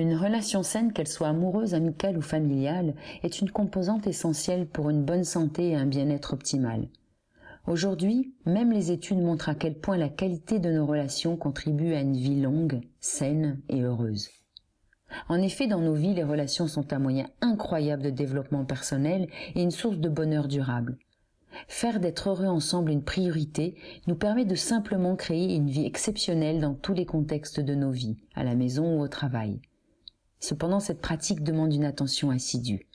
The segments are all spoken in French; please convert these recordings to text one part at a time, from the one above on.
Une relation saine, qu'elle soit amoureuse, amicale ou familiale, est une composante essentielle pour une bonne santé et un bien-être optimal. Aujourd'hui, même les études montrent à quel point la qualité de nos relations contribue à une vie longue, saine et heureuse. En effet, dans nos vies, les relations sont un moyen incroyable de développement personnel et une source de bonheur durable. Faire d'être heureux ensemble une priorité nous permet de simplement créer une vie exceptionnelle dans tous les contextes de nos vies, à la maison ou au travail. Cependant, cette pratique demande une attention assidue.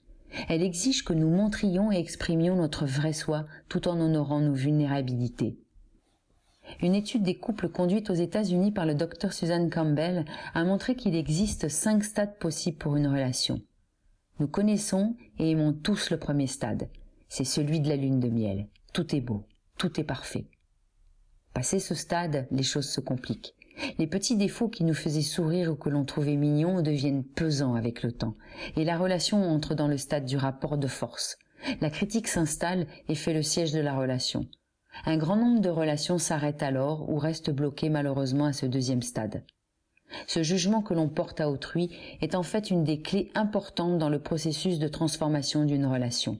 Elle exige que nous montrions et exprimions notre vrai soi tout en honorant nos vulnérabilités. Une étude des couples conduite aux États-Unis par le docteur Suzanne Campbell a montré qu'il existe cinq stades possibles pour une relation. Nous connaissons et aimons tous le premier stade. C'est celui de la lune de miel. Tout est beau. Tout est parfait. Passé ce stade, les choses se compliquent. Les petits défauts qui nous faisaient sourire ou que l'on trouvait mignons deviennent pesants avec le temps, et la relation entre dans le stade du rapport de force. La critique s'installe et fait le siège de la relation. Un grand nombre de relations s'arrêtent alors ou restent bloquées malheureusement à ce deuxième stade. Ce jugement que l'on porte à autrui est en fait une des clés importantes dans le processus de transformation d'une relation.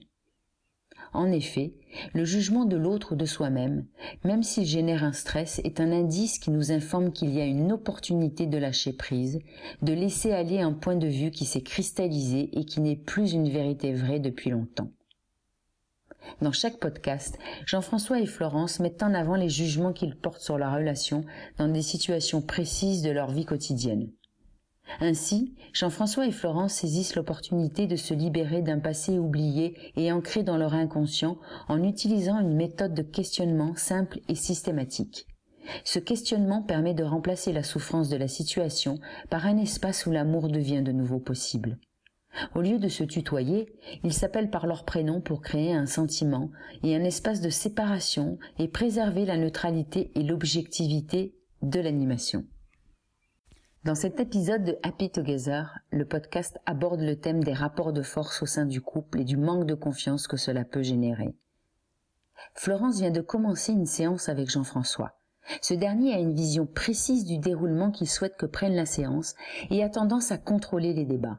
En effet, le jugement de l'autre ou de soi-même, même s'il génère un stress, est un indice qui nous informe qu'il y a une opportunité de lâcher prise, de laisser aller un point de vue qui s'est cristallisé et qui n'est plus une vérité vraie depuis longtemps. Dans chaque podcast, Jean-François et Florence mettent en avant les jugements qu'ils portent sur la relation dans des situations précises de leur vie quotidienne. Ainsi, Jean-François et Florence saisissent l'opportunité de se libérer d'un passé oublié et ancré dans leur inconscient en utilisant une méthode de questionnement simple et systématique. Ce questionnement permet de remplacer la souffrance de la situation par un espace où l'amour devient de nouveau possible. Au lieu de se tutoyer, ils s'appellent par leur prénom pour créer un sentiment et un espace de séparation et préserver la neutralité et l'objectivité de l'animation. Dans cet épisode de Happy Together, le podcast aborde le thème des rapports de force au sein du couple et du manque de confiance que cela peut générer. Florence vient de commencer une séance avec Jean-François. Ce dernier a une vision précise du déroulement qu'il souhaite que prenne la séance et a tendance à contrôler les débats.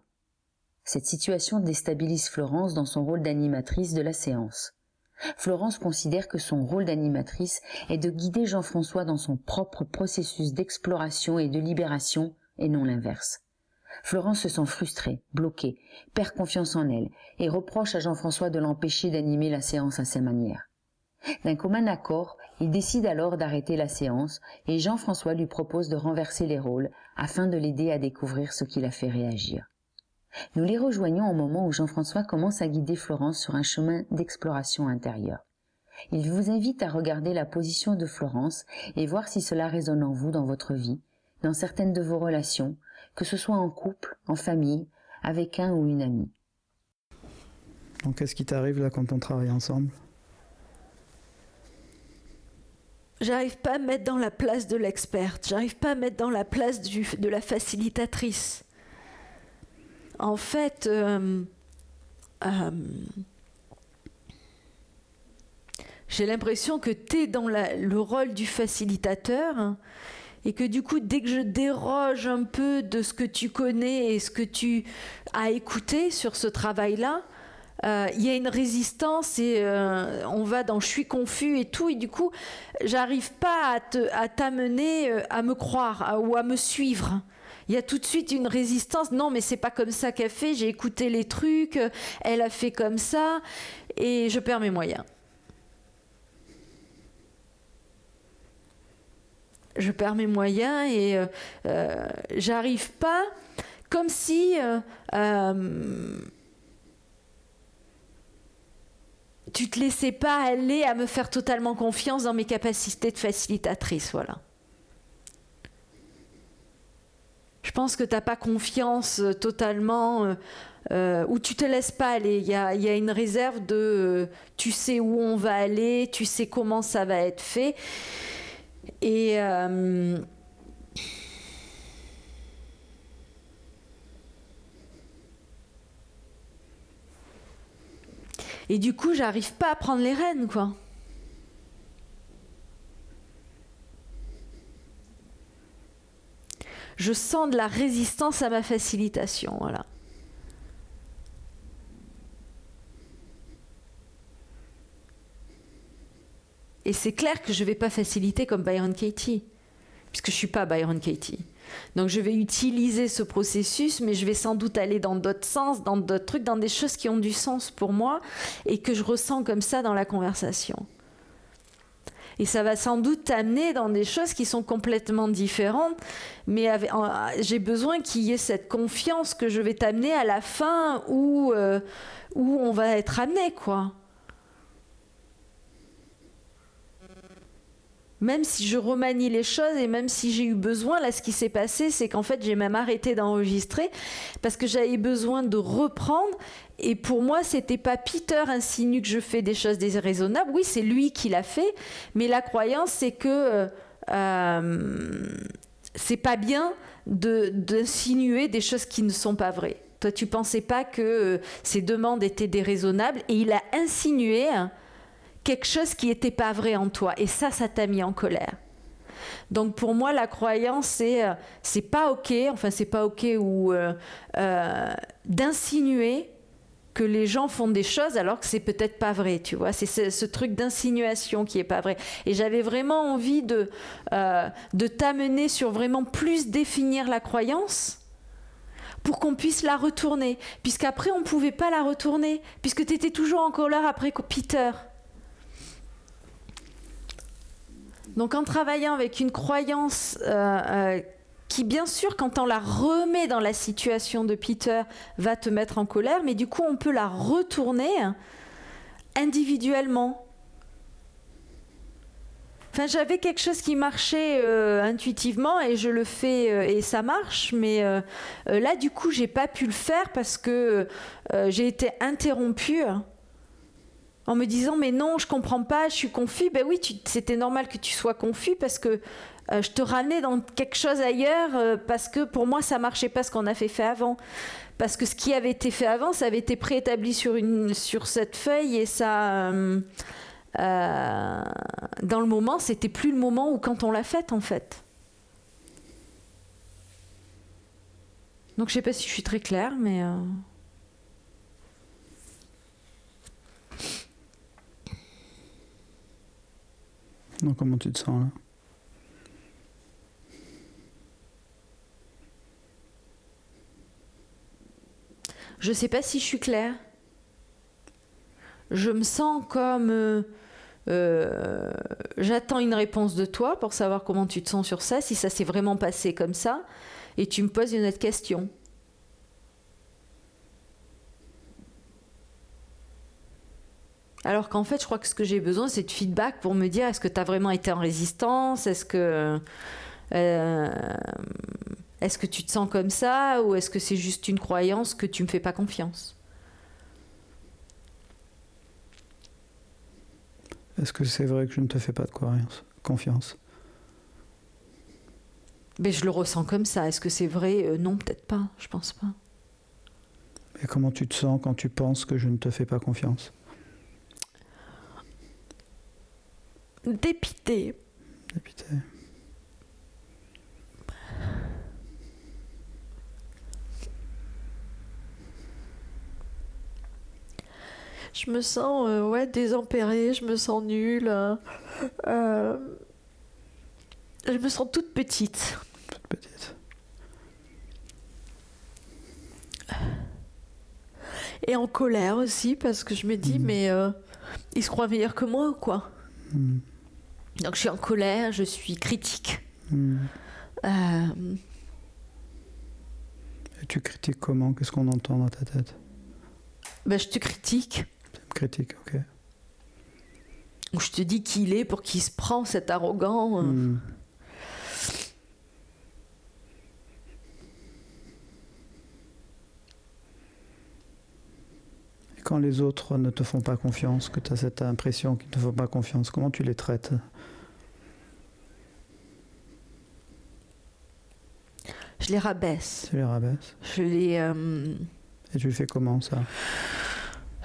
Cette situation déstabilise Florence dans son rôle d'animatrice de la séance. Florence considère que son rôle d'animatrice est de guider Jean-François dans son propre processus d'exploration et de libération, et non l'inverse. Florence se sent frustrée, bloquée, perd confiance en elle, et reproche à Jean-François de l'empêcher d'animer la séance à sa manière. D'un commun accord, il décide alors d'arrêter la séance, et Jean-François lui propose de renverser les rôles afin de l'aider à découvrir ce qui l'a fait réagir. Nous les rejoignons au moment où Jean-François commence à guider Florence sur un chemin d'exploration intérieure. Il vous invite à regarder la position de Florence et voir si cela résonne en vous dans votre vie, dans certaines de vos relations, que ce soit en couple, en famille, avec un ou une amie. Donc qu'est-ce qui t'arrive là quand on travaille ensemble? J'arrive pas à mettre dans la place de l'experte, j'arrive pas à mettre dans la place de la facilitatrice en fait, euh, euh, j'ai l'impression que tu es dans le rôle du facilitateur et que du coup, dès que je déroge un peu de ce que tu connais et ce que tu as écouté sur ce travail-là, euh, il y a une résistance et on va dans je suis confus et tout. Et du coup j'arrive pas à t'amener à me croire ou à me suivre il y a tout de suite une résistance. Non, mais c'est pas comme ça qu'elle fait. J'ai écouté les trucs, elle a fait comme ça, et je perds mes moyens. Je perds mes moyens et euh, euh, j'arrive pas, comme si euh, tu te laissais pas aller à me faire totalement confiance dans mes capacités de facilitatrice, voilà. je pense que tu n'as pas confiance euh, totalement, euh, euh, ou tu te laisses pas aller. Il y a, une réserve de tu sais où on va aller, tu sais comment ça va être fait. Et. et du coup, j'arrive pas à prendre les rênes, quoi. Je sens de la résistance à ma facilitation. Voilà. Et c'est clair que je ne vais pas faciliter comme Byron Katie, puisque je ne suis pas Byron Katie. Donc je vais utiliser ce processus, mais je vais sans doute aller dans d'autres sens, dans d'autres trucs, dans des choses qui ont du sens pour moi et que je ressens comme ça dans la conversation. Et ça va sans doute t'amener dans des choses qui sont complètement différentes, mais j'ai besoin qu'il y ait cette confiance que je vais t'amener à la fin où, euh, où on va être amené, quoi. Même si je remanie les choses et même si j'ai eu besoin, là ce qui s'est passé, c'est qu'en fait j'ai même arrêté d'enregistrer parce que j'avais besoin de reprendre. Et pour moi, c'était pas Peter insinue que je fais des choses déraisonnables. Oui, c'est lui qui l'a fait, mais la croyance c'est que euh, c'est pas bien d'insinuer des choses qui ne sont pas vraies. Toi, tu pensais pas que euh, ces demandes étaient déraisonnables et il a insinué. Hein, quelque chose qui n'était pas vrai en toi. Et ça, ça t'a mis en colère. Donc pour moi, la croyance, c'est euh, pas ok, enfin c'est pas ok ou euh, euh, d'insinuer que les gens font des choses alors que c'est peut-être pas vrai, tu vois. C'est ce, truc d'insinuation qui est pas vrai. Et j'avais vraiment envie de de t'amener sur vraiment plus définir la croyance pour qu'on puisse la retourner, puisqu'après on pouvait pas la retourner, puisque tu étais toujours en colère après Peter. Donc en travaillant avec une croyance euh, euh, qui, bien sûr, quand on la remet dans la situation de Peter, va te mettre en colère, mais du coup, on peut la retourner individuellement. Enfin, j'avais quelque chose qui marchait euh, intuitivement et je le fais et ça marche, mais là, du coup, j'ai pas pu le faire parce que j'ai été interrompue en me disant mais non, je comprends pas, je suis confus. Ben oui, c'était normal que tu sois confus parce que euh, je te ramenais dans quelque chose ailleurs euh, parce que pour moi ça marchait pas ce qu'on avait fait avant. Parce que ce qui avait été fait avant, ça avait été préétabli sur, une, sur cette feuille et ça. Euh, dans le moment, c'était plus le moment où quand on l'a fait en fait. Donc je sais pas si je suis très claire, mais. Donc comment tu te sens là Je sais pas si je suis claire. Je me sens comme euh, euh, j'attends une réponse de toi pour savoir comment tu te sens sur ça, si ça s'est vraiment passé comme ça, et tu me poses une autre question. Alors qu'en fait, je crois que ce que j'ai besoin, c'est de feedback pour me dire est-ce que tu as vraiment été en résistance? Est-ce que. Euh, est-ce que tu te sens comme ça? Ou est-ce que c'est juste une croyance que tu me fais pas confiance? Est-ce que c'est vrai que je ne te fais pas de confiance? Mais je le ressens comme ça. Est-ce que c'est vrai? Euh, Non, peut-être pas. Je pense pas. Et comment tu te sens quand tu penses que je ne te fais pas confiance? Dépité. Dépité. Je me sens euh, ouais désempérée, je me sens nulle. Hein. Euh, je me sens toute petite. Toute petite. Et en colère aussi parce que je me dis mhm. mais euh, il se croit meilleur que moi ou quoi? Mhm. Donc je suis en colère, je suis critique. Hmm. Euh, Et tu critiques comment? Qu'est-ce qu'on entend dans ta tête? Ben, Je te critique. Tu me critiques, ok. Ou je te dis qu'il est pour qu'il se prend cet arrogant. Hmm. Quand les autres ne te font pas confiance, que tu as cette impression qu'ils ne te font pas confiance, comment tu les traites? Je les rabaisse. Tu les rabaisses? Je les. Euh, Et tu le fais comment ça?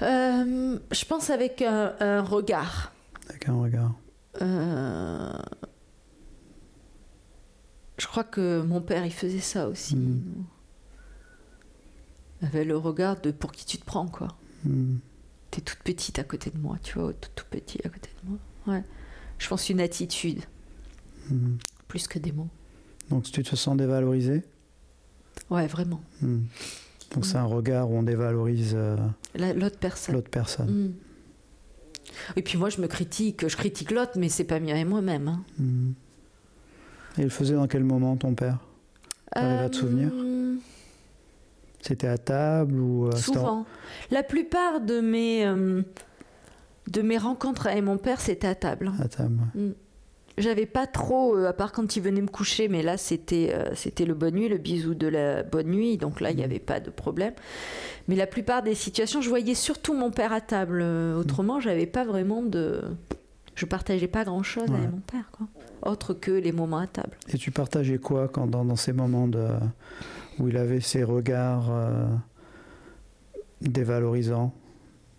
Euh, Je pense avec un, regard. Avec un regard. Euh, Je crois que mon père, il faisait ça aussi. Mm. Il avait le regard de pour qui tu te prends, quoi. Hmm. T'es toute petite à côté de moi, tu vois, tout, tout petit à côté de moi. Ouais. Je pense une attitude, Hmm. plus que des mots. Donc tu te sens dévalorisé Ouais, vraiment. Hmm. Donc c'est un regard où on dévalorise euh, La- L'autre personne. l'autre personne. Mm. Et puis moi, je me critique, je critique l'autre, mais c'est pas mieux et moi-même. hein. Hmm. Et il le faisait dans quel moment ton père? T'arrives à te souvenir? Euh, C'était à table ou euh, en- Souvent. La plupart de mes, euh, de mes rencontres avec mon père, c'était à table. À table. ouais. J'avais pas trop, euh, à part quand il venait me coucher, mais là c'était euh, c'était le bonne nuit, le bisou de la bonne nuit, donc là il n'y avait pas de problème. Mais la plupart des situations, je voyais surtout mon père à table. Autrement, j'avais pas vraiment de. Je partageais pas grand chose Ouais. avec mon père, quoi. Autre que les moments à table. Et tu partageais quoi quand dans, dans ces moments de, où il avait ces regards euh, dévalorisants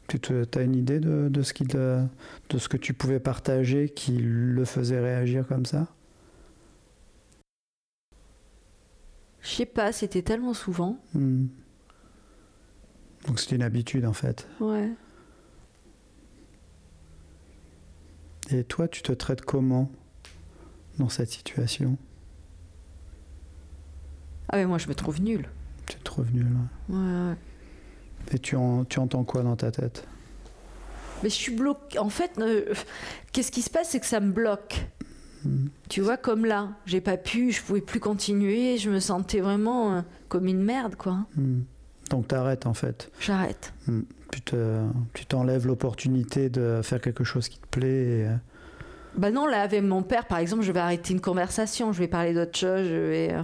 Tu as une idée de, de ce qui te- de ce que tu pouvais partager qui le faisait réagir comme ça? Je sais pas, c'était tellement souvent. Hmm. Donc c'était une habitude en fait. Ouais. Et toi, tu te traites comment dans cette situation? Ah mais moi je me trouve nulle. Tu es revenu là. Ouais, ouais. Et tu, en- tu entends quoi dans ta tête? Mais je suis bloquée. En fait, euh, qu'est-ce qui se passe, c'est que ça me bloque. Hmm. Tu vois, comme là, j'ai pas pu, je pouvais plus continuer, je me sentais vraiment euh, comme une merde, quoi. Hmm. Donc t'arrêtes en fait. J'arrête. Tu te- tu t'enlèves l'opportunité de faire quelque chose qui te plaît. et, euh, Bah non, là, avec mon père, par exemple, je vais arrêter une conversation, je vais parler d'autre chose, je vais, euh,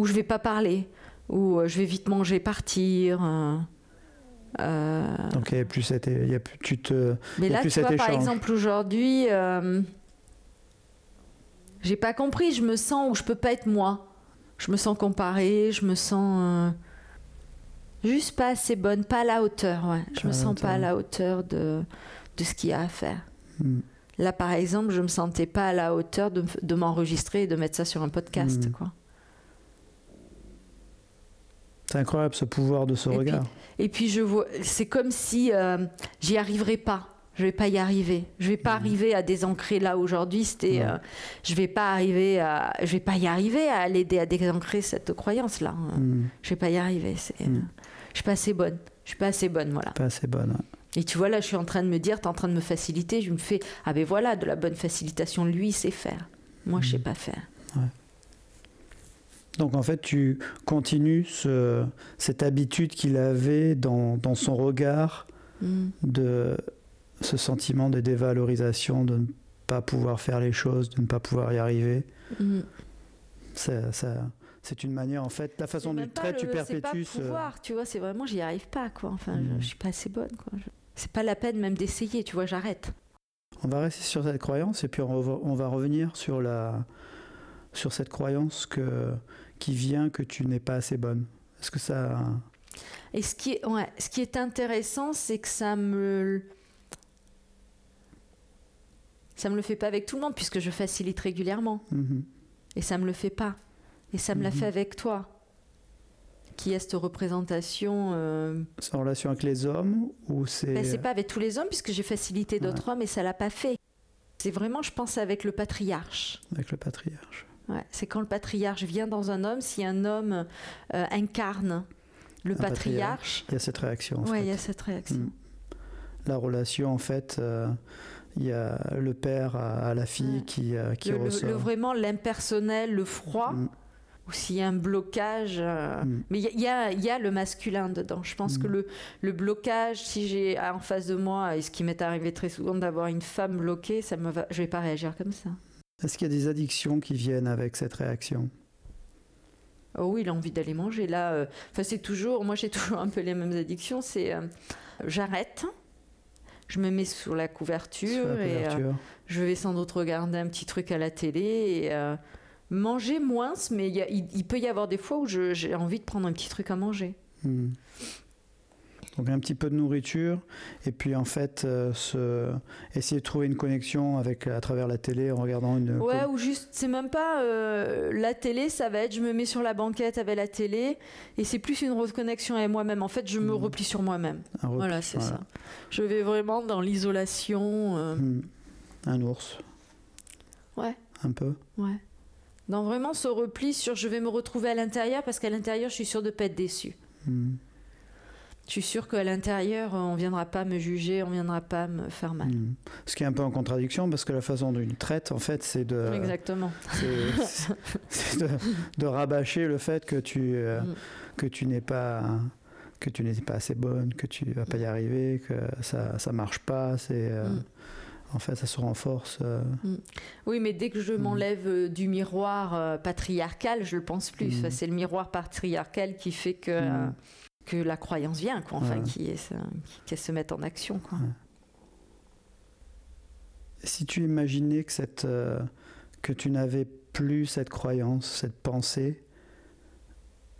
hmm. ou je vais pas parler, ou euh, je vais vite manger, partir. euh, euh, Donc il y a plus cette, il y a plus, tu te, Mais là, plus tu vois, cet par échange. exemple, aujourd'hui, euh, j'ai pas compris. Je me sens où je peux pas être moi. Je me sens comparée, je me sens euh, juste pas assez bonne, pas à la hauteur. Ouais. Je Pas me sens pas à la hauteur de, de ce qu'il y a à faire. hmm. Là, par exemple, je me sentais pas à la hauteur de, de m'enregistrer et de mettre ça sur un podcast. Mhm. Quoi. C'est incroyable ce pouvoir de ce Et puis- regard. Et puis je vois, c'est comme si euh, j'y arriverais pas. Je vais pas y arriver. Je vais pas arriver à désancrer là aujourd'hui. C'était, euh, je vais pas arriver à, je vais pas y arriver à l'aider à désancrer cette croyance là. Hmm. Je vais pas y arriver. C'est, euh, je suis pas assez bonne. Je suis pas assez bonne, voilà. Pas assez bonne. ouais. Et tu vois là, je suis en train de me dire, t'es en train de me faciliter. Je me fais, ah ben voilà, de la bonne facilitation. Lui, il sait faire. Moi, je sais Mhm. pas faire. Donc en fait, tu continues ce- cette habitude qu'il avait dans, dans son regard Mhm. de ce sentiment de dévalorisation, de ne pas pouvoir faire les choses, de ne pas pouvoir y arriver. Ça- ça- c'est une manière, en fait, la façon dont tu traites, tu le- C'est pas perpétues ce- pouvoir, tu vois, c'est vraiment, j'y arrive pas, quoi. Enfin, je- Mhm. je, suis pas assez bonne, quoi. Je- C'est pas la peine même d'essayer, tu vois, j'arrête. On va rester sur cette croyance et puis on va, on va revenir sur, la, sur cette croyance que, qui vient que tu n'es pas assez bonne. Est-ce que ça... Et ce qui est, ouais, ce qui est intéressant, c'est que ça me. Ça me le fait pas avec tout le monde, puisque je facilite régulièrement. Mhm. Et ça me le fait pas. Et ça me l'a fait avec toi. Qui est cette représentation. euh, C'est en relation avec les hommes ou c'est... ben, c'est pas avec tous les hommes, puisque j'ai facilité d'autres hommes et ça l'a pas fait. C'est vraiment, je pense, avec le patriarche. avec le patriarche Ouais, c'est quand le patriarche vient dans un homme, si un homme euh, incarne le patriarche, Il y a cette réaction. fait. il y a cette réaction. Mm. La relation, en fait, euh, il y a le père à, à la fille Ouais. qui, euh, qui Le, le- ressort. le vraiment l'impersonnel, le froid, Mm. ou s'il y a un blocage. euh, Mm. Mais il y y, a- il y a le masculin dedans. Je pense que le, le blocage, si j'ai en face de moi, et ce qui m'est arrivé très souvent d'avoir une femme bloquée, ça me va, je vais pas réagir comme ça. Est-ce qu'il y a des addictions qui viennent avec cette réaction? Oh oui, il a envie d'aller manger. Là, euh, c'est toujours, moi j'ai toujours un peu les mêmes addictions. C'est euh, j'arrête, je me mets sous la couverture, sur la et euh, couverture je vais sans doute regarder un petit truc à la télé et euh, manger moins, mais il, peut y avoir des fois où j'ai envie de prendre un petit truc à manger. Mm. Donc un petit peu de nourriture et puis en fait euh, se... essayer de trouver une connexion avec à travers la télé en regardant une. Ouais, ou juste, c'est même pas euh, la télé, ça va être je me mets sur la banquette avec la télé et c'est plus une reconnexion avec moi-même. En fait, je me Mhm. replie sur moi-même. Voilà, c'est voilà. ça. Je vais vraiment dans l'isolation. euh, Hmm. Un ours. Ouais. Un peu. Ouais. Dans vraiment ce repli sur je vais me retrouver à l'intérieur parce qu'à l'intérieur, je suis sûre de pas être déçue. Hmm. Je suis sûre qu'à l'intérieur, on viendra pas me juger, on viendra pas me faire mal. Hmm. Ce qui est un peu en contradiction parce que la façon il traite, en fait, c'est de, Exactement. c'est- de, de rabâcher le fait que tu, euh, Mm. que tu n'es pas que tu n'es pas assez bonne, que tu vas pas y arriver, que ça ça marche pas. C'est euh, Mm. en fait ça se renforce. euh, Oui, mais dès que je m'enlève du miroir euh, patriarcal, je le pense plus. C'est le miroir patriarcal qui fait que, euh, que la croyance vient, quoi. Enfin, Ouais. qui- qu'elle se mette en action, quoi. Ouais. Si tu imaginais que cette euh, que tu n'avais plus cette croyance, cette pensée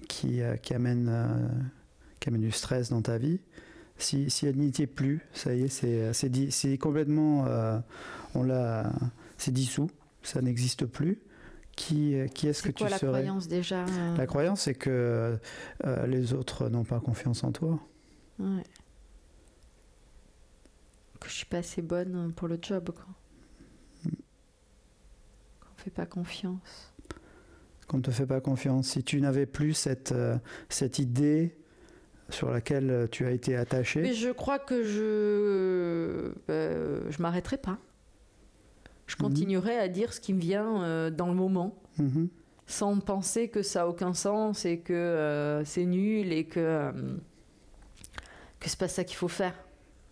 qui, euh, qui amène euh, qui amène du stress dans ta vie, si, si elle n'y était plus, ça y est, c'est complètement euh, on l'a c'est dissous, ça n'existe plus. Qui euh, qui est-ce que C'est tu quoi la serais croyance déjà euh, La croyance, c'est que euh, les autres n'ont pas confiance en toi. ouais. Que je suis pas assez bonne pour le job, quoi. Mm. Qu'on fait pas confiance. qu'on ne te fait pas confiance, si tu n'avais plus cette, euh, cette idée sur laquelle tu as été attaché, Mais je crois que je euh, je m'arrêterai pas. Je Mhm. continuerai à dire ce qui me vient euh, dans le moment. Mhm. sans penser que ça a aucun sens et que euh, c'est nul et que euh, que c'est pas ça qu'il faut faire.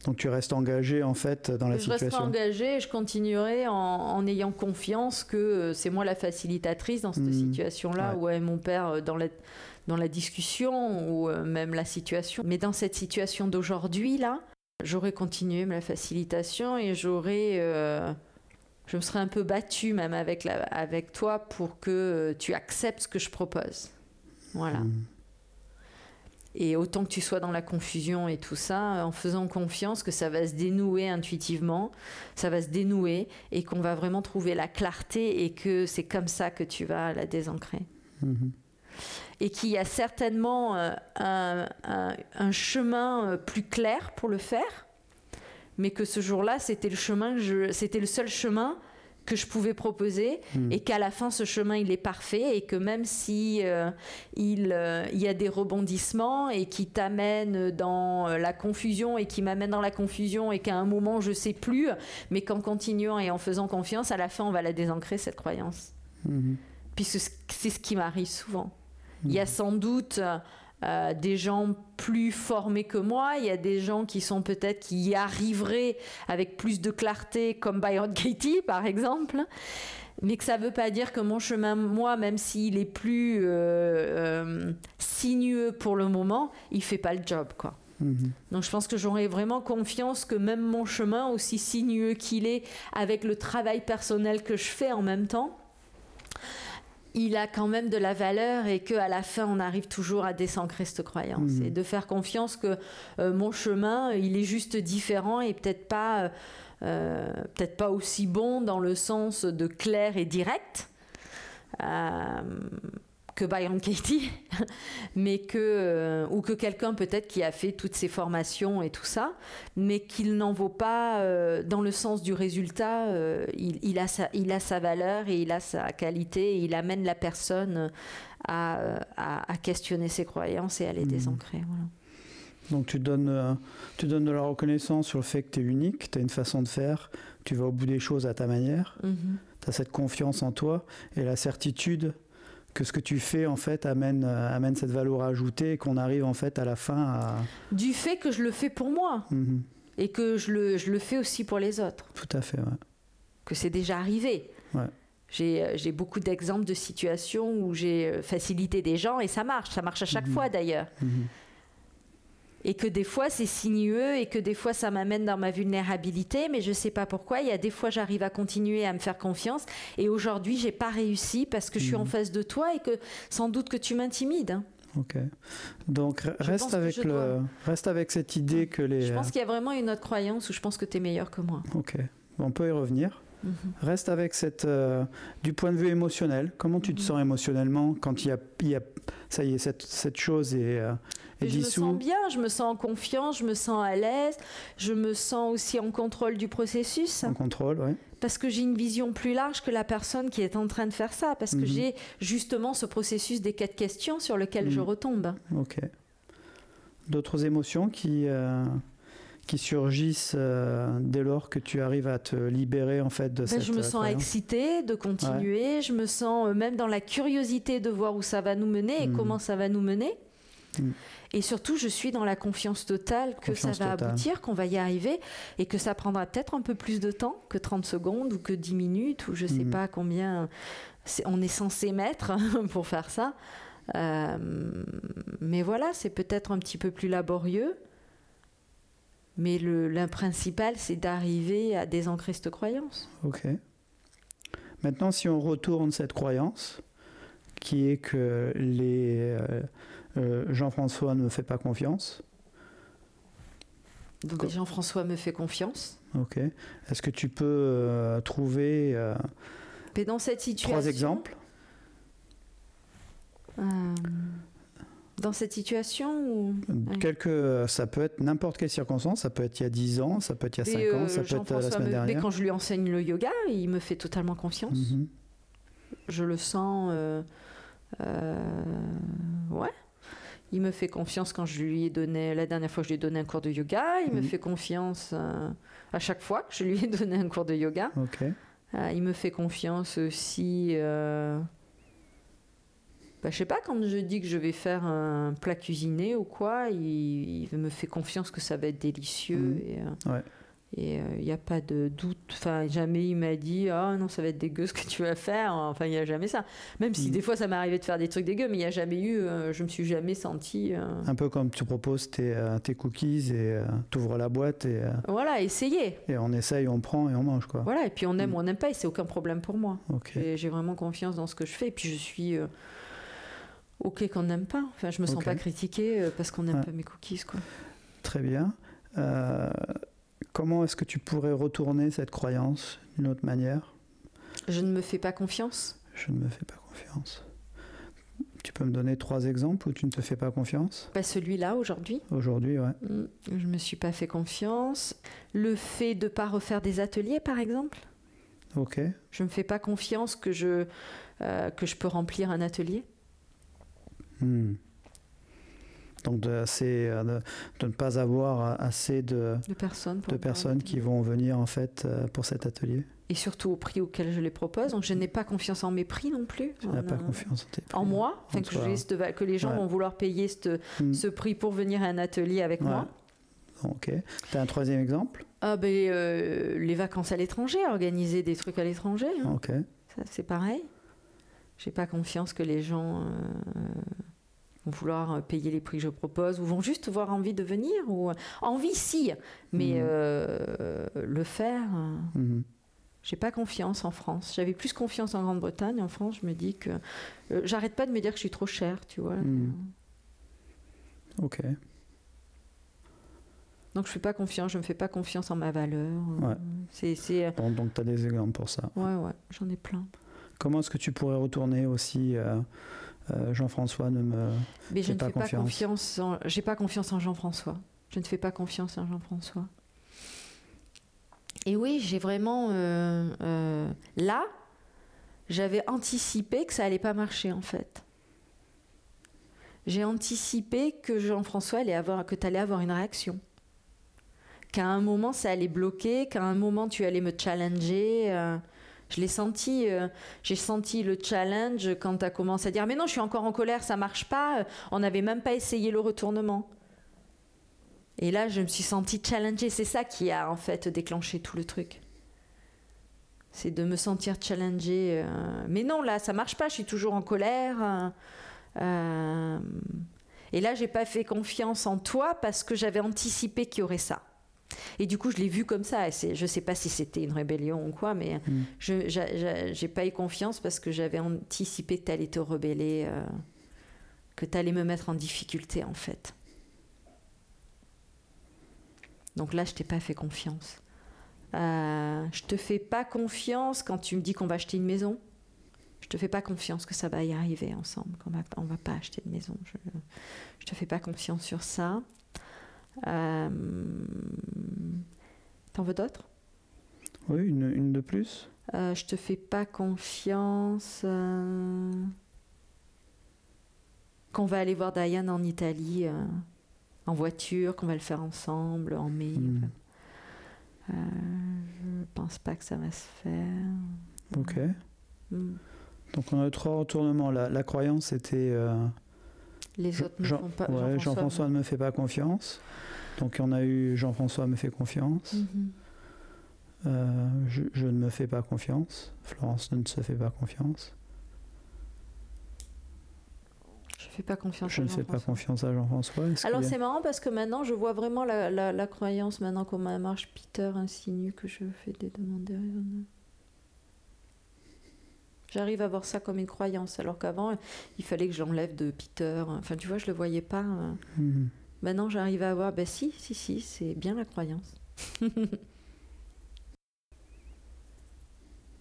donc tu restes engagé en fait dans la je resterai situation. engagée et je continuerai en, en ayant confiance que euh, c'est moi la facilitatrice dans cette Mhm. situation-là Ouais. ou est mon père dans la dans la discussion ou même la situation. Mais dans cette situation d'aujourd'hui là, j'aurais continué la facilitation et j'aurais je me serais un peu battue même avec, la, avec toi pour que euh, tu acceptes ce que je propose. Voilà. Mhm. Et autant que tu sois dans la confusion et tout ça, en faisant confiance que ça va se dénouer intuitivement, ça va se dénouer et qu'on va vraiment trouver la clarté et que c'est comme ça que tu vas la désancrer. Mhm. Et qu'il y a certainement euh, un, un- un chemin euh, plus clair pour le faire, mais que ce jour-là, c'était le chemin, c'était le seul chemin que je pouvais proposer Mhm. et qu'à la fin ce chemin il est parfait et que même si euh, il, euh, il y a des rebondissements et qui t'amènent dans euh, la confusion et qui m'amènent dans la confusion et qu'à un moment je sais plus mais qu'en continuant et en faisant confiance à la fin on va la désancrer cette croyance Mhm. puisque c'est ce qui m'arrive souvent il y a sans doute euh, des gens plus formés que moi, il y a des gens qui sont peut-être qui y arriveraient avec plus de clarté, comme Byron Katie par exemple, mais que ça ne veut pas dire que mon chemin, moi, même s'il est plus euh, euh, sinueux pour le moment, il fait pas le job, quoi. Mhm. Donc je pense que j'aurais vraiment confiance que même mon chemin, aussi sinueux qu'il est, avec le travail personnel que je fais en même temps, il a quand même de la valeur et qu'à la fin, on arrive toujours à désancrer cette croyance. Mhm. Et de faire confiance que euh, mon chemin, il est juste différent et peut-être pas, euh, euh, peut-être pas aussi bon dans le sens de clair et direct. euh, que Byron Katie, mais que euh, ou que quelqu'un peut-être qui a fait toutes ces formations et tout ça, mais qu'il n'en vaut pas euh, dans le sens du résultat. euh, il, il a sa, il a sa valeur et il a sa qualité et il amène la personne à, à, à questionner ses croyances et à les Mhm. désancrer. Voilà. Donc tu donnes, tu donnes de la reconnaissance sur le fait que tu es unique, tu as une façon de faire, tu vas au bout des choses à ta manière, Mhm. tu as cette confiance en toi et la certitude que ce que tu fais en fait amène, euh, amène cette valeur ajoutée et qu'on arrive en fait à la fin à... Du fait que je le fais pour moi Mhm. et que je le, je le fais aussi pour les autres. Tout à fait, ouais. que c'est déjà arrivé. Ouais. J'ai, euh, j'ai beaucoup d'exemples de situations où j'ai euh, facilité des gens et ça marche, ça marche à chaque Mhm. fois d'ailleurs. Mhm. Et que des fois c'est sinueux et que des fois ça m'amène dans ma vulnérabilité, mais je sais pas pourquoi. Il y a des fois j'arrive à continuer à me faire confiance et aujourd'hui j'ai pas réussi parce que je suis Mhm. en face de toi et que sans doute que tu m'intimides. hein. Ok. Donc reste avec le, dois. reste avec cette idée que les. Je pense qu'il y a vraiment une autre croyance où je pense que tu es meilleur que moi. Ok. On peut y revenir. Mhm. Reste avec cette, euh, du point de vue émotionnel. Comment tu te Mhm. sens émotionnellement quand il y a, il y a- ça y est, cette, cette chose est, euh, est Et je me dissoute? sens bien, je me sens en confiance, je me sens à l'aise, je me sens aussi en contrôle du processus. en contrôle, ouais. Parce que j'ai une vision plus large que la personne qui est en train de faire ça. Parce que Mhm. j'ai justement ce processus des quatre questions sur lequel je retombe. Ok. D'autres émotions qui, euh, qui surgissent euh, dès lors que tu arrives à te libérer en fait de Ben, cette je me sens croyance excitée de continuer. Je me sens euh, même dans la curiosité de voir où ça va nous mener et Mhm. comment ça va nous mener. Mhm. Et surtout, je suis dans la confiance totale que Confiance ça va totale. aboutir, qu'on va y arriver et que ça prendra peut-être un peu plus de temps que 30 secondes ou que 10 minutes ou je sais Mhm. pas combien on est censé mettre pour faire ça. Euh, mais voilà, c'est peut-être un petit peu plus laborieux. Mais le, le principal, c'est d'arriver à désancrer cette croyance. Ok. Maintenant, si on retourne cette croyance, qui est que les euh, euh, Jean-François ne me fait pas confiance, Donc Jean-François me fait confiance. ok. Est-ce que tu peux euh, trouver Mais dans cette situation, trois exemples dans cette situation où Ouais. Quelques, ça peut être n'importe quelle circonstance, ça peut être il y a 10 ans, ça peut être il y a 5 Et, ans, euh, ça peut être euh, la semaine me- mais dernière. quand je lui enseigne le yoga, il me fait totalement confiance. Mhm. Je le sens. euh, euh, ouais. Il me fait confiance quand je lui ai donné. La dernière fois, je lui ai donné un cours de yoga. Il me fait confiance euh, à chaque fois que je lui ai donné un cours de yoga. Ok. Euh, il me fait confiance aussi. Euh, bah, je sais pas, quand je dis que je vais faire un plat cuisiné ou quoi, il, il me fait confiance que ça va être délicieux. Mhm. Et euh, Ouais. et, euh, il n'y a pas de doute. Enfin, jamais il m'a dit Ah non, ça va être dégueu ce que tu vas faire. Enfin, il n'y a jamais ça. Même si Mhm. des fois ça m'est arrivé de faire des trucs dégueux, mais il n'y a jamais eu. euh, je me suis jamais sentie. euh, Un peu comme tu proposes tes, euh, tes cookies et tu ouvres la boîte et, euh, Voilà, essayer. et on essaye, on prend et on mange. Quoi. Voilà, et puis on aime Mhm. ou on n'aime pas, et c'est aucun problème pour moi. Ok. J'ai vraiment confiance dans ce que je fais. Et puis je suis euh, OK qu'on n'aime pas. Enfin, je me sens pas critiquée euh, parce qu'on n'aime Ouais. pas mes cookies. Quoi. Très bien. Euh, comment est-ce que tu pourrais retourner cette croyance d'une autre manière? Je ne me fais pas confiance. Je ne me fais pas confiance. Tu peux me donner trois exemples où tu ne te fais pas confiance? Pas celui-là aujourd'hui. Aujourd'hui, ouais. Mm, Je me suis pas fait confiance. Le fait de pas refaire des ateliers, par exemple. Ok. Je me fais pas confiance que je, euh, que je peux remplir un atelier. Hmm. Donc de, euh, de, de ne pas avoir assez de, De personnes. de qui vont venir en fait euh, pour cet atelier. Et surtout au prix auquel je les propose. Donc je n'ai pas confiance en mes prix non plus. Tu n'as pas euh, confiance en tes prix. En moi, En que, les gens Ouais. vont vouloir payer cette- Hmm. ce prix pour venir à un atelier avec Ouais. moi. Ok. Tu as un troisième exemple? Ah ben, euh, les vacances à l'étranger, organiser des trucs à l'étranger, hein. Ok. ça c'est pareil. J'ai pas confiance que les gens euh, vont vouloir euh, payer les prix que je propose ou vont juste avoir envie de venir ou envie si, mais Mhm. euh, le faire. euh, Mhm. J'ai pas confiance en France. J'avais plus confiance en Grande-Bretagne. En France, je me dis que euh, j'arrête pas de me dire que je suis trop chère, tu vois. Mhm. Ok. Donc je fais pas confiance. Je me fais pas confiance en ma valeur. Ouais. C'est, c'est, euh, Bon, donc tu as des exemples pour ça. ouais, ouais. J'en ai plein. Comment est-ce que tu pourrais retourner aussi euh, euh, Jean-François ne me... Mais je ne pas fais pas confiance. En... J'ai pas confiance en Jean-François. Je ne fais pas confiance en Jean-François. Et oui, j'ai vraiment euh, euh, là, j'avais anticipé que ça allait pas marcher en fait. J'ai anticipé que Jean-François allait avoir, que tu allais avoir une réaction. Qu'à un moment ça allait bloquer, qu'à un moment tu allais me challenger. euh, je l'ai senti, euh, j'ai senti le challenge quand tu as commencé à dire Mais non, je suis encore en colère, ça marche pas, euh, on n'avait même pas essayé le retournement. Et là, je me suis sentie challengée. C'est ça qui a en fait déclenché tout le truc. C'est de me sentir challengée. euh, Mais non, là, ça marche pas, je suis toujours en colère. Et là, j'ai pas fait confiance en toi parce que j'avais anticipé qu'il y aurait ça. Et du coup, je l'ai vu comme ça. Et je sais pas si c'était une rébellion ou quoi, mais Mm. je j'ai pas eu confiance parce que j'avais anticipé que tu allais te rebeller. euh, que tu allais me mettre en difficulté en fait. Donc là, je t'ai pas fait confiance. Euh, je te fais pas confiance quand tu me dis qu'on va acheter une maison. Je te fais pas confiance que ça va y arriver ensemble, qu'on va, on va pas acheter de maison. Je, je te fais pas confiance sur ça. Euh, T'en veux d'autres? Oui, une, une de plus. Euh, Je te fais pas confiance. euh, qu'on va aller voir Diane en Italie euh, en voiture, qu'on va le faire ensemble en mai. Euh, je pense pas que ça va se faire. Ok. Hmm. Donc on a trois retournements. La, la croyance c'était euh, Les autres ne Jean- font pas. ouais, Jean-François ne me fait pas confiance. Donc on a eu Jean-François me fait confiance. Mhm. Euh, je, je ne me fais pas confiance. Florence ne se fait pas confiance. Je fais pas confiance. Je à ne fais pas confiance à Jean-François. Alors a- c'est marrant parce que maintenant je vois vraiment la, la- la croyance maintenant comment elle marche. Peter insinue que je fais des demandes déraisonnables. J'arrive à voir ça comme une croyance alors qu'avant il fallait que j'enlève de Peter. Enfin tu vois je le voyais pas. euh. Mhm. Maintenant j'arrive à voir ben si si si c'est bien la croyance.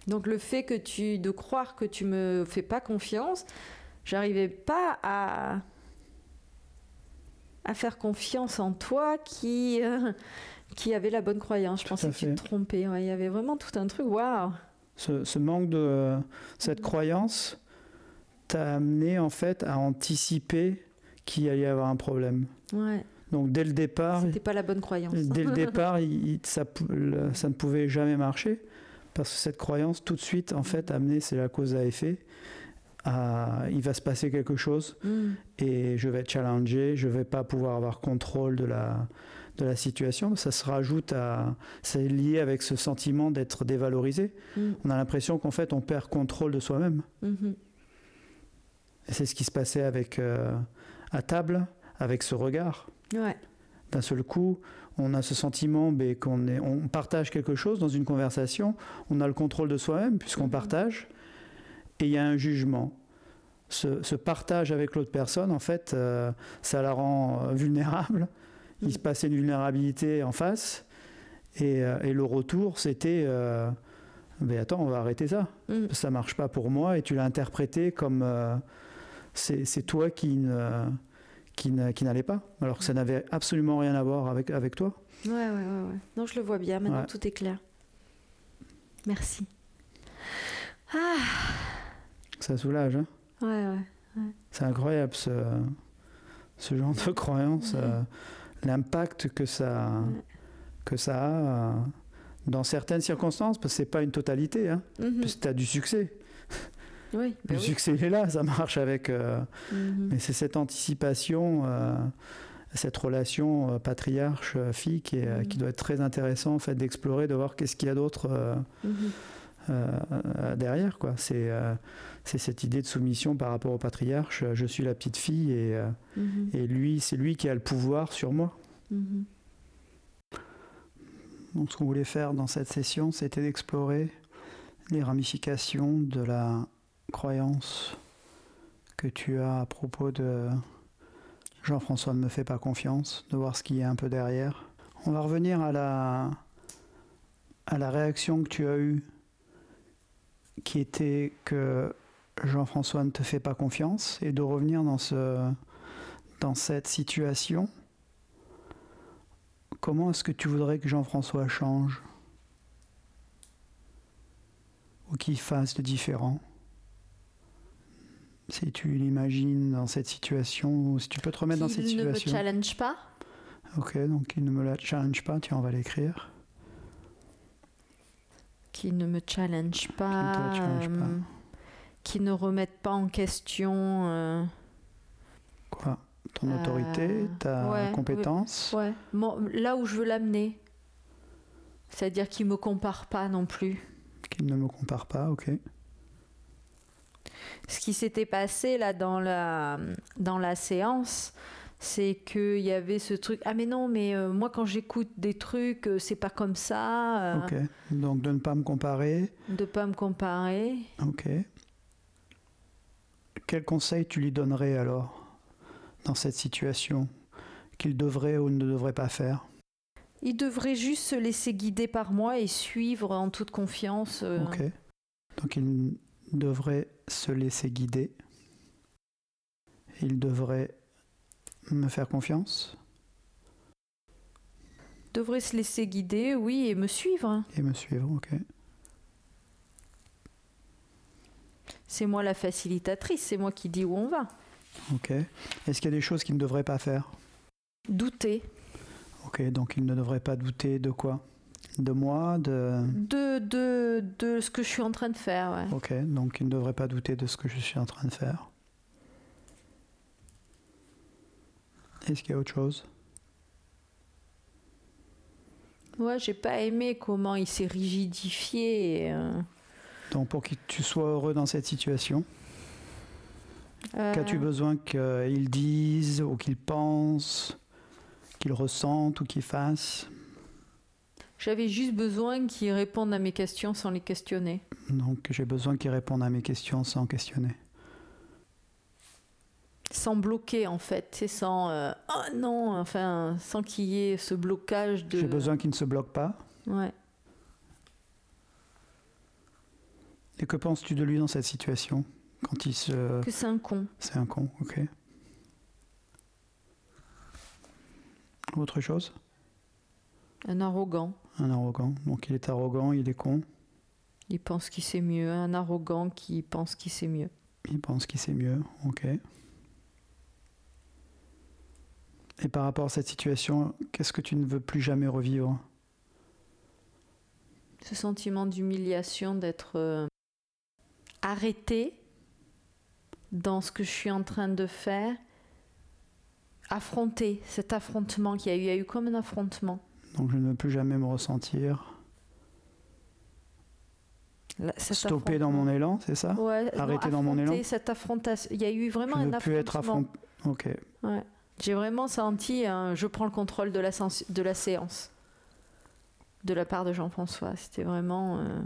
Donc le fait que tu de croire que tu me fais pas confiance, j'arrivais pas à à faire confiance en toi qui euh, qui avait la bonne croyance. Je pensais que tu te trompais. Ouais, il y avait vraiment tout un truc. Waouh. Ce, ce manque de cette croyance t'a amené en fait à anticiper qu'il allait y avoir un problème. Ouais. Donc dès le départ, C'était pas la bonne croyance. dès le départ, il- ça, ne pouvait jamais marcher parce que cette croyance tout de suite en fait amené, c'est la cause à effet. à- il va se passer quelque chose Mm. et je vais être challengé, je vais pas pouvoir avoir contrôle de la, de la situation. Ça se rajoute à. C'est lié avec ce sentiment d'être dévalorisé. Mm. On a l'impression qu'en fait, on perd contrôle de soi-même. Mhm. Et c'est ce qui se passait avec, euh, à table, avec ce regard. Ouais. D'un seul coup, on a ce sentiment qu'on est, on partage quelque chose dans une conversation, on a le contrôle de soi-même puisqu'on Mhm. partage, et il y a un jugement. Ce, ce partage avec l'autre personne, en fait, euh, ça la rend euh, vulnérable. Il se passait une vulnérabilité en face, et, euh, et le retour, c'était euh, ben attends, on va arrêter ça. Mm. Ça marche pas pour moi, et tu l'as interprété comme euh, c'est toi qui ne qui n'allait pas, alors que ça n'avait absolument rien à voir avec, avec toi. Ouais, ouais, ouais, ouais. Non, je le vois bien. Maintenant, Ouais. tout est clair. Merci. Ah, Ça soulage. Hein ouais, ouais. c'est incroyable ce, ce genre de croyance, Ouais. euh, l'impact que ça, Ouais. que ça a euh, dans certaines circonstances, parce que c'est pas une totalité, hein, Mhm. parce que tu as du succès. Oui, bah le oui. succès il est là, ça marche avec. euh, Mhm. mais c'est cette anticipation, euh, cette relation euh, patriarche-fille qui, qui doit être très intéressant en fait, d'explorer, de voir qu'est-ce qu'il y a d'autre. Euh, derrière. quoi. C'est euh, c'est cette idée de soumission par rapport au patriarche. Je suis la petite fille et, euh, Mhm. et lui, c'est lui qui a le pouvoir sur moi. Mhm. Donc, ce qu'on voulait faire dans cette session, c'était d'explorer les ramifications de la croyance que tu as à propos de Jean-François ne me fait pas confiance, de voir ce qu'il y a un peu derrière. On va revenir à la, à la réaction que tu as eue, qui était que Jean-François ne te fait pas confiance, et de revenir dans, ce, dans cette situation. Comment est-ce que tu voudrais que Jean-François change Ou qu'il fasse de différent? Si tu l'imagines dans cette situation, ou si tu peux te remettre dans cette Qu'il ne me situation. challenge pas. Ok, donc il ne me la challenge pas, tiens, on va l'écrire. Qui ne me challenge pas. te challenge pas. euh, Qui ne remette pas en question. euh, Quoi? Ton Euh, autorité, ta ouais, compétence? Ouais. Là où je veux l'amener. C'est-à-dire qu'il me compare pas non plus. Qu'il ne me compare pas, ok. Ce qui s'était passé là dans la, dans la séance, c'est qu'il y avait ce truc. Ah, mais non, mais euh, moi, quand j'écoute des trucs, euh, c'est pas comme ça. euh, Ok, donc de ne pas me comparer, De pas me comparer. ok. Quel conseil tu lui donnerais alors dans cette situation? Qu'il devrait ou ne devrait pas faire? Il devrait juste se laisser guider par moi et suivre en toute confiance. Ok. Donc il devrait se laisser guider. Il devrait me faire confiance devrait se laisser guider, oui, et me suivre. et me suivre. Ok. C'est moi la facilitatrice, c'est moi qui dis où on va. Ok. Est-ce qu'il y a des choses qu'il ne devrait pas faire? Douter Ok. Donc il ne devrait pas douter de quoi? De moi De. de, de, de ce que je suis en train de faire. ouais. Ok. Donc il ne devrait pas douter de ce que je suis en train de faire. Est-ce qu'il y a autre chose? Ouais, j'ai pas aimé comment il s'est rigidifié. euh, Donc pour que tu sois heureux dans cette situation, euh, qu'as-tu besoin qu'il dise ou qu'il pense, qu'il ressente ou qu'il fasse? J'avais juste besoin qu'il réponde à mes questions sans les questionner. Donc j'ai besoin qu'il réponde à mes questions sans questionner. Sans bloquer en fait, c'est sans euh, oh non, enfin sans qu'il y ait ce blocage de. J'ai besoin qu'il ne se bloque pas. Ouais. Et que penses-tu de lui dans cette situation Quand il se... Que c'est un con. C'est un con, ok. Autre chose? Un arrogant. Un arrogant. Donc il est arrogant, il est con, Il pense qu'il sait mieux. Un arrogant qui pense qu'il sait mieux. il pense qu'il sait mieux, ok. Et par rapport à cette situation, qu'est-ce que tu ne veux plus jamais revivre? Ce sentiment d'humiliation d'être euh, arrêté dans ce que je suis en train de faire. Affronter cet affrontement qu'il y a eu. Il y a eu comme un affrontement. Donc je ne veux plus jamais me ressentir Là, stoppé dans affrontement. mon élan, c'est ça? Ouais, Arrêté dans mon élan? cette affrontation. Il y a eu vraiment Je un ne veux plus être affrontement. affronté. Ok. Ouais. J'ai vraiment senti un je prends le contrôle de la, sens- de la séance de la part de Jean-François. C'était vraiment. euh,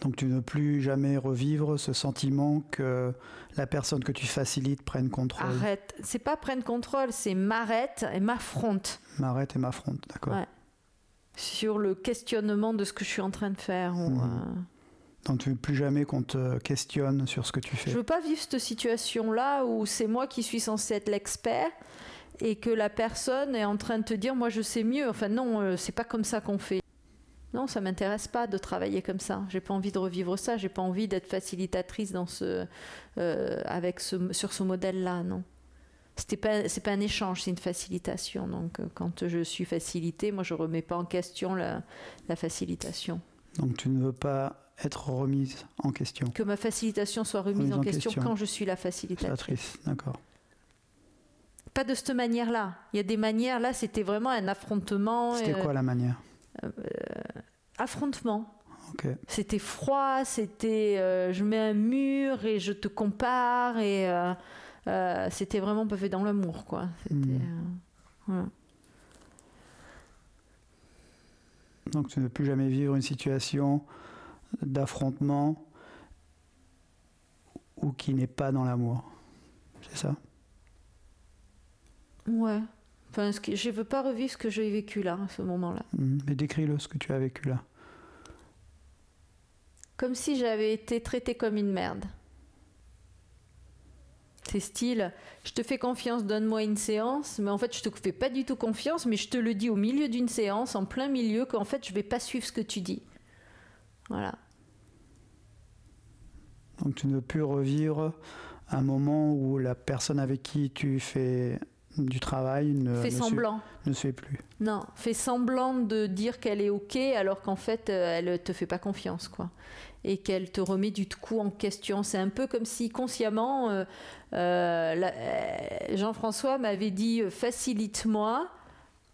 Donc tu ne veux plus jamais revivre ce sentiment que la personne que tu facilites prenne contrôle, arrête. C'est pas prenne contrôle, c'est m'arrête et m'affronte m'arrête et m'affronte, d'accord Ouais. sur le questionnement de ce que je suis en train de faire. ou, Mhm. euh, Donc tu ne veux plus jamais qu'on te questionne sur ce que tu fais? Je veux pas vivre cette situation-là où c'est moi qui suis censé être l'expert et que la personne est en train de te dire moi je sais mieux. Enfin non, euh, c'est pas comme ça qu'on fait. Non, ça m'intéresse pas de travailler comme ça. J'ai pas envie de revivre ça. J'ai pas envie d'être facilitatrice dans ce, euh, avec ce, sur ce modèle-là. Non, c'était pas, c'est pas un échange, c'est une facilitation. Donc euh, quand je suis facilitée, moi je remets pas en question la, la facilitation. Donc tu ne veux pas être remise en question? Que ma facilitation soit remise Remise en, en question, question. quand je suis la facilitatrice. Facilitatrice, d'accord. Pas de cette manière-là. Il y a des manières, là, c'était vraiment un affrontement. C'était euh, quoi la manière Affrontement. Ok. C'était froid, c'était euh, je mets un mur et je te compare et euh, euh, c'était vraiment pas fait dans l'amour, quoi. C'était, euh, voilà. Donc tu ne veux plus jamais vivre une situation d'affrontement ou qui n'est pas dans l'amour. C'est ça? Ouais. Enfin, ce que, je veux pas revivre ce que j'ai vécu là, à ce moment-là. Mhm. Mais décris-le, ce que tu as vécu là. Comme si j'avais été traitée comme une merde. C'est style, je te fais confiance, donne-moi une séance, mais en fait je te fais pas du tout confiance, mais je te le dis au milieu d'une séance, en plein milieu, qu'en fait je vais pas suivre ce que tu dis. Voilà. Donc tu ne veux plus revivre un moment où la personne avec qui tu fais du travail ne, suit- semblant. ne suit plus. Non, fais semblant de dire qu'elle est ok alors qu'en fait euh, elle te fait pas confiance quoi. Et qu'elle te remet du coup en question. C'est un peu comme si consciemment euh, euh, Jean-François m'avait dit facilite-moi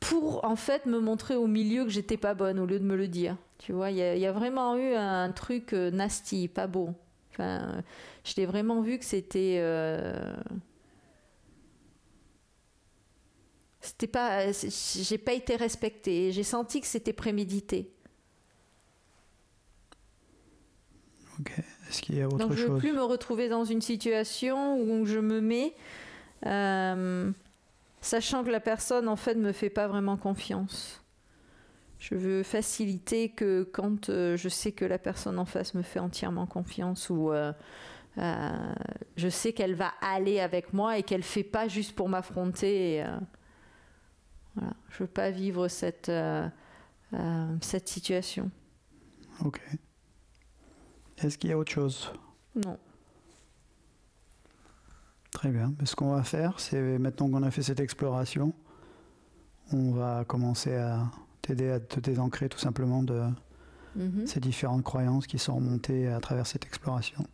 pour en fait me montrer au milieu que j'étais pas bonne au lieu de me le dire. Tu vois, il y, a- il y a vraiment eu un truc nasty, pas beau. Enfin, je l'ai vraiment vu que c'était. euh, C'était pas, j'ai pas été respectée. J'ai senti que c'était prémédité. Ok. Est-ce qu'il y a autre Donc je veux chose plus me retrouver dans une situation où je me mets euh, sachant que la personne en fait me fait pas vraiment confiance. Je veux faciliter que quand euh, je sais que la personne en face me fait entièrement confiance ou euh, euh, je sais qu'elle va aller avec moi et qu'elle fait pas juste pour m'affronter. et, voilà. Je veux pas vivre cette, euh, euh, cette situation. Ok. Est-ce qu'il y a autre chose? Non. Très bien. Ce qu'on va faire, c'est maintenant qu'on a fait cette exploration, on va commencer à t'aider à te désancrer tout simplement de Mhm. ces différentes croyances qui sont remontées à travers cette exploration.